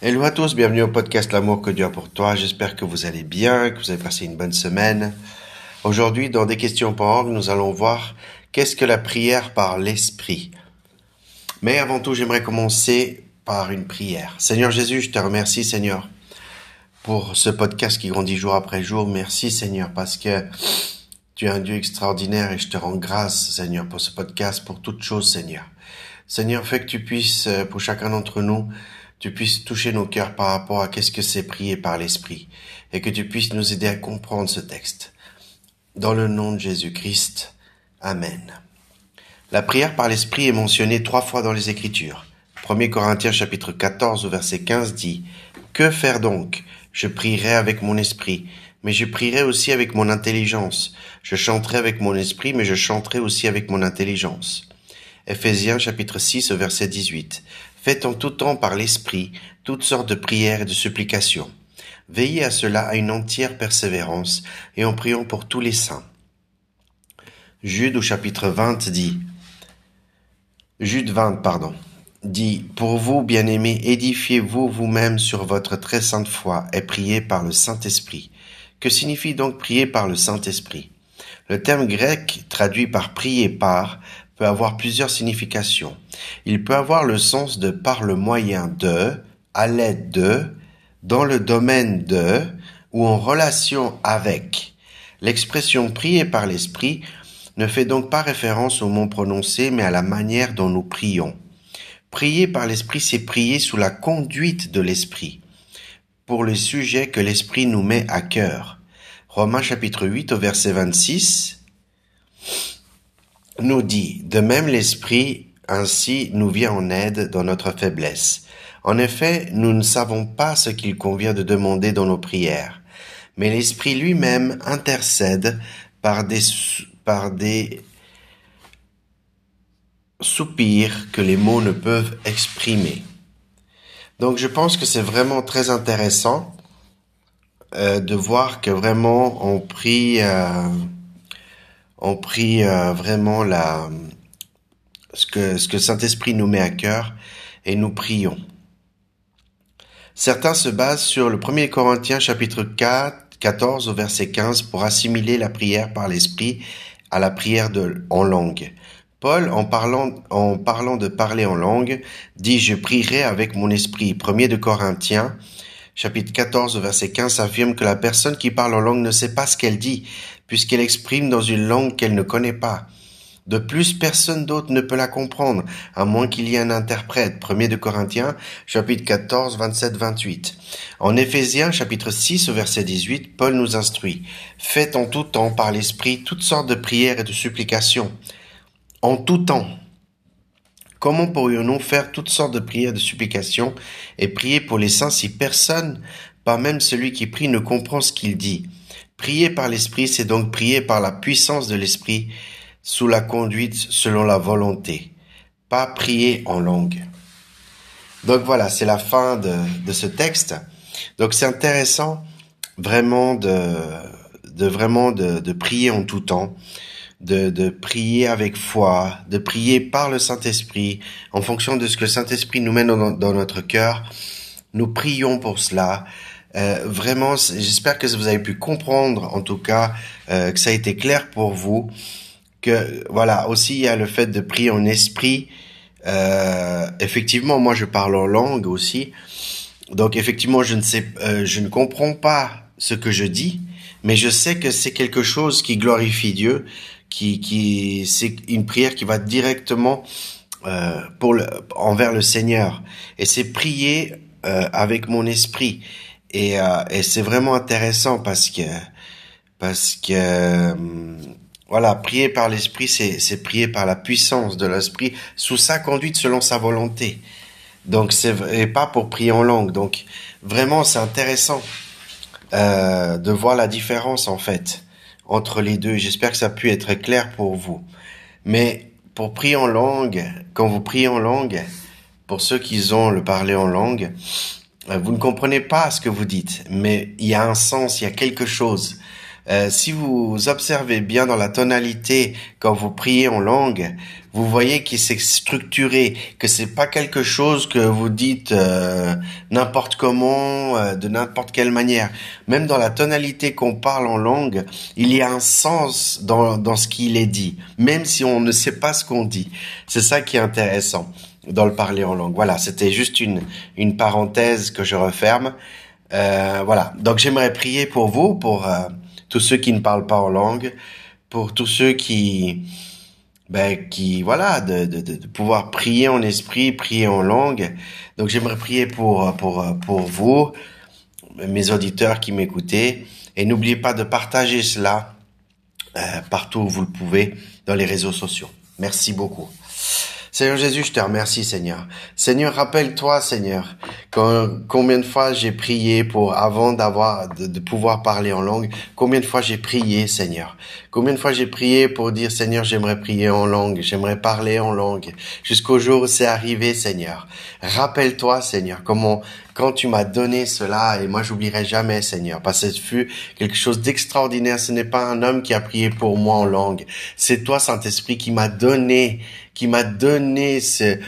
Hello à tous, bienvenue au podcast L'amour que Dieu a pour toi. J'espère que vous allez bien, que vous avez passé une bonne semaine. Aujourd'hui, dans des questions pour nous allons voir qu'est-ce que la prière par l'esprit. Mais avant tout, j'aimerais commencer par une prière. Seigneur Jésus, je te remercie, Seigneur, pour ce podcast qui grandit jour après jour. Merci, Seigneur, parce que tu es un Dieu extraordinaire et je te rends grâce, Seigneur, pour ce podcast, pour toutes choses, Seigneur. Seigneur, fais que tu puisses, euh, pour chacun d'entre nous, tu puisses toucher nos cœurs par rapport à qu'est-ce que c'est prier par l'Esprit, et que tu puisses nous aider à comprendre ce texte. Dans le nom de Jésus-Christ. Amen. La prière par l'Esprit est mentionnée trois fois dans les Écritures. 1 Corinthiens chapitre 14 au verset 15 dit Que faire donc? Je prierai avec mon esprit, mais je prierai aussi avec mon intelligence. Je chanterai avec mon esprit, mais je chanterai aussi avec mon intelligence. Ephésiens chapitre 6 verset 18. Faites en tout temps par l'Esprit toutes sortes de prières et de supplications. Veillez à cela à une entière persévérance et en priant pour tous les saints. Jude au chapitre 20 dit Jude 20, pardon, dit Pour vous, bien-aimés, édifiez-vous vous-même sur votre très sainte foi et priez par le Saint-Esprit. Que signifie donc prier par le Saint-Esprit? Le terme grec traduit par prier par peut avoir plusieurs significations. Il peut avoir le sens de par le moyen de, à l'aide de, dans le domaine de, ou en relation avec. L'expression prier par l'esprit ne fait donc pas référence au mot prononcé, mais à la manière dont nous prions. Prier par l'esprit, c'est prier sous la conduite de l'esprit, pour les sujets que l'esprit nous met à cœur. Romains chapitre 8 au verset 26 nous dit, de même l'Esprit ainsi nous vient en aide dans notre faiblesse. En effet, nous ne savons pas ce qu'il convient de demander dans nos prières, mais l'Esprit lui-même intercède par des, par des soupirs que les mots ne peuvent exprimer. Donc je pense que c'est vraiment très intéressant euh, de voir que vraiment on prie euh, on prie euh, vraiment la, ce que, ce que Saint-Esprit nous met à cœur et nous prions. Certains se basent sur le 1er Corinthiens chapitre 4, 14 au verset 15 pour assimiler la prière par l'Esprit à la prière en langue. Paul, en parlant, en parlant de parler en langue, dit Je prierai avec mon esprit. 1er de Corinthiens chapitre 14 verset 15 affirme que la personne qui parle en langue ne sait pas ce qu'elle dit, puisqu'elle exprime dans une langue qu'elle ne connaît pas. De plus, personne d'autre ne peut la comprendre, à moins qu'il y ait un interprète. 1 de Corinthiens, chapitre 14, 27, 28. En Éphésiens, chapitre 6, verset 18, Paul nous instruit. Faites en tout temps par l'Esprit toutes sortes de prières et de supplications. En tout temps. Comment pourrions-nous faire toutes sortes de prières de supplications et prier pour les saints si personne, pas même celui qui prie, ne comprend ce qu'il dit? Prier par l'Esprit, c'est donc prier par la puissance de l'Esprit, sous la conduite selon la volonté, pas prier en langue. Donc voilà, c'est la fin de, de ce texte. Donc c'est intéressant vraiment de, de vraiment de, de prier en tout temps de, de prier avec foi, de prier par le Saint-Esprit, en fonction de ce que le Saint-Esprit nous mène dans, notre cœur. Nous prions pour cela. Euh, vraiment, j'espère que vous avez pu comprendre, en tout cas, euh, que ça a été clair pour vous. Que voilà, aussi il y a le fait de prier en esprit. Euh, effectivement, moi je parle en langue aussi. Donc effectivement, je ne sais, je ne comprends pas ce que je dis, mais je sais que c'est quelque chose qui glorifie Dieu qui, qui c'est une prière qui va directement pour envers le Seigneur. Et c'est prier avec mon esprit. Et, euh, et c'est vraiment intéressant parce que parce que euh, voilà, prier par l'esprit, c'est c'est prier par la puissance de l'esprit sous sa conduite selon sa volonté. Donc c'est et pas pour prier en langue. Donc vraiment, c'est intéressant euh, de voir la différence en fait entre les deux. J'espère que ça a pu être clair pour vous. Mais pour prier en langue, quand vous priez en langue, pour ceux qui ont le parler en langue, vous ne comprenez pas ce que vous dites, mais il y a un sens, il y a quelque chose Euh, si vous observez bien dans la tonalité quand vous priez en langue, vous voyez qu'il s'est structuré, que c'est pas quelque chose que vous dites euh, n'importe comment, euh, de n'importe quelle manière. Même dans la tonalité qu'on parle en langue, il y a un sens dans, dans ce qu'il est dit, même si on ne sait pas ce qu'on dit. C'est ça qui est intéressant dans le parler en langue. Voilà, c'était juste une, une parenthèse que je referme. Euh, voilà, donc j'aimerais prier pour vous, pour euh, tous ceux qui ne parlent pas en langue, pour tous ceux qui, ben, qui, voilà, de, de, de pouvoir prier en esprit, prier en langue. Donc j'aimerais prier pour, pour, pour vous, mes auditeurs qui m'écoutez, et n'oubliez pas de partager cela euh, partout où vous le pouvez dans les réseaux sociaux. Merci beaucoup. Seigneur Jésus, je te remercie, Seigneur. Seigneur, rappelle-toi, Seigneur, combien de fois j'ai prié pour, avant d'avoir, de, pouvoir parler en langue, combien de fois j'ai prié, Seigneur. Combien de fois j'ai prié pour dire, Seigneur, j'aimerais prier en langue, j'aimerais parler en langue, jusqu'au jour où c'est arrivé, Seigneur. Rappelle-toi, Seigneur, comment, quand tu m'as donné cela, et moi j'oublierai jamais, Seigneur, parce que ce fut quelque chose d'extraordinaire. Ce n'est pas un homme qui a prié pour moi en langue. C'est toi, Saint-Esprit, qui m'a donné qui m'a donné ce,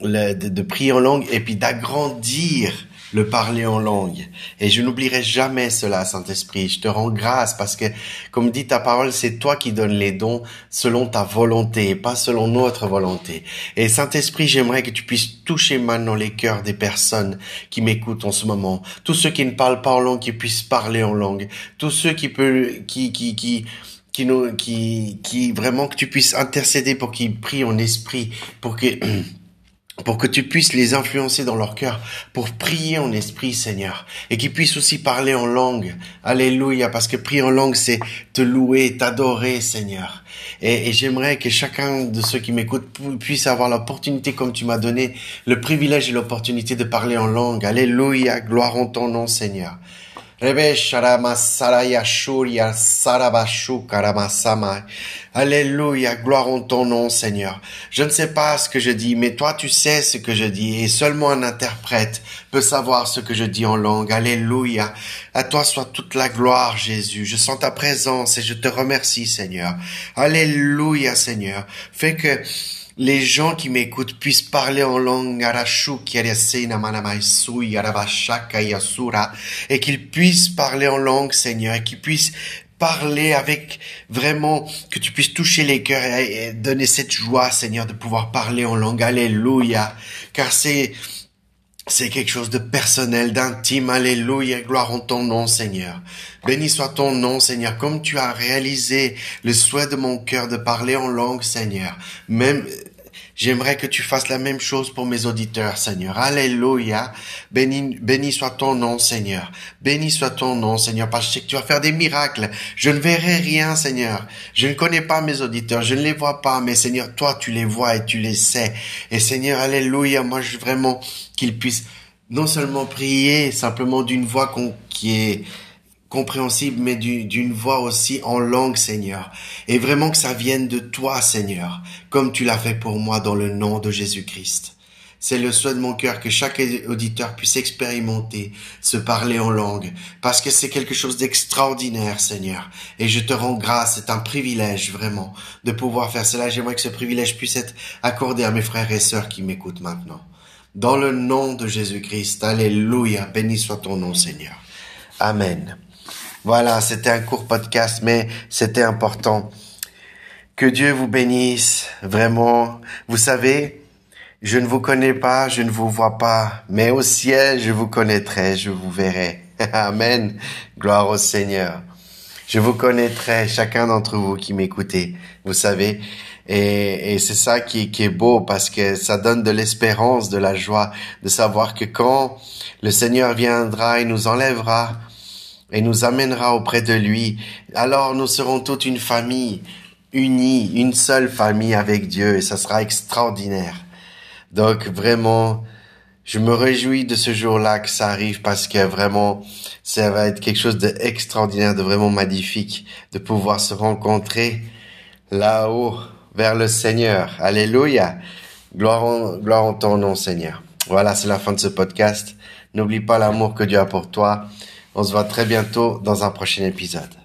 de, de prier en langue et puis d'agrandir le parler en langue. Et je n'oublierai jamais cela, Saint-Esprit. Je te rends grâce parce que, comme dit ta parole, c'est toi qui donnes les dons selon ta volonté, pas selon notre volonté. Et Saint-Esprit, j'aimerais que tu puisses toucher maintenant les cœurs des personnes qui m'écoutent en ce moment. Tous ceux qui ne parlent pas en langue, qui puissent parler en langue. Tous ceux qui peuvent, qui, qui, qui, qui nous, qui, qui vraiment que tu puisses intercéder pour qu'ils prient en esprit, pour que, pour que tu puisses les influencer dans leur cœur, pour prier en esprit, Seigneur, et qu'ils puissent aussi parler en langue. Alléluia, parce que prier en langue, c'est te louer, t'adorer, Seigneur. Et, j'aimerais que chacun de ceux qui m'écoutent puisse avoir l'opportunité, comme tu m'as donné, le privilège et l'opportunité de parler en langue. Alléluia, gloire en ton nom, Seigneur. Alléluia, gloire en ton nom, Seigneur. Je ne sais pas ce que je dis, mais toi tu sais ce que je dis, et seulement un interprète peut savoir ce que je dis en langue. Alléluia. À toi soit toute la gloire, Jésus. Je sens ta présence et je te remercie, Seigneur. Alléluia, Seigneur. Fais que les gens qui m'écoutent puissent parler en langue et qu'ils puissent parler en langue, Seigneur, et qu'ils puissent parler avec vraiment, que tu puisses toucher les cœurs et donner cette joie, Seigneur, de pouvoir parler en langue. Alléluia. Car c'est, c'est quelque chose de personnel, d'intime. Alléluia. Gloire en ton nom, Seigneur. Béni soit ton nom, Seigneur. Comme tu as réalisé le souhait de mon cœur de parler en langue, Seigneur. Même, J'aimerais que tu fasses la même chose pour mes auditeurs, Seigneur. Alléluia. Béni, soit ton nom, Seigneur. Béni soit ton nom, Seigneur, parce que je sais que tu vas faire des miracles. Je ne verrai rien, Seigneur. Je ne connais pas mes auditeurs. Je ne les vois pas, mais Seigneur, toi, tu les vois et tu les sais. Et Seigneur, Alléluia, moi, je veux vraiment qu'ils puissent non seulement prier simplement d'une voix qui est compréhensible, mais d'une voix aussi en langue, Seigneur. Et vraiment que ça vienne de toi, Seigneur, comme tu l'as fait pour moi dans le nom de Jésus-Christ. C'est le souhait de mon cœur que chaque auditeur puisse expérimenter, se parler en langue, parce que c'est quelque chose d'extraordinaire, Seigneur. Et je te rends grâce, c'est un privilège vraiment de pouvoir faire cela. J'aimerais que ce privilège puisse être accordé à mes frères et sœurs qui m'écoutent maintenant. Dans le nom de Jésus-Christ, Alléluia, béni soit ton nom, Seigneur. Amen. Voilà, c'était un court podcast, mais c'était important. Que Dieu vous bénisse, vraiment. Vous savez, je ne vous connais pas, je ne vous vois pas, mais au ciel, je vous connaîtrai, je vous verrai. Amen. Gloire au Seigneur. Je vous connaîtrai, chacun d'entre vous qui m'écoutez, vous savez. Et, et c'est ça qui, qui est beau parce que ça donne de l'espérance, de la joie, de savoir que quand le Seigneur viendra et nous enlèvera et nous amènera auprès de lui. Alors nous serons toute une famille unie, une seule famille avec Dieu et ça sera extraordinaire. Donc vraiment, je me réjouis de ce jour-là que ça arrive parce que vraiment, ça va être quelque chose d'extraordinaire, de vraiment magnifique, de pouvoir se rencontrer là-haut vers le Seigneur. Alléluia. Gloire en, gloire en ton nom, Seigneur. Voilà, c'est la fin de ce podcast. N'oublie pas l'amour que Dieu a pour toi. On se voit très bientôt dans un prochain épisode.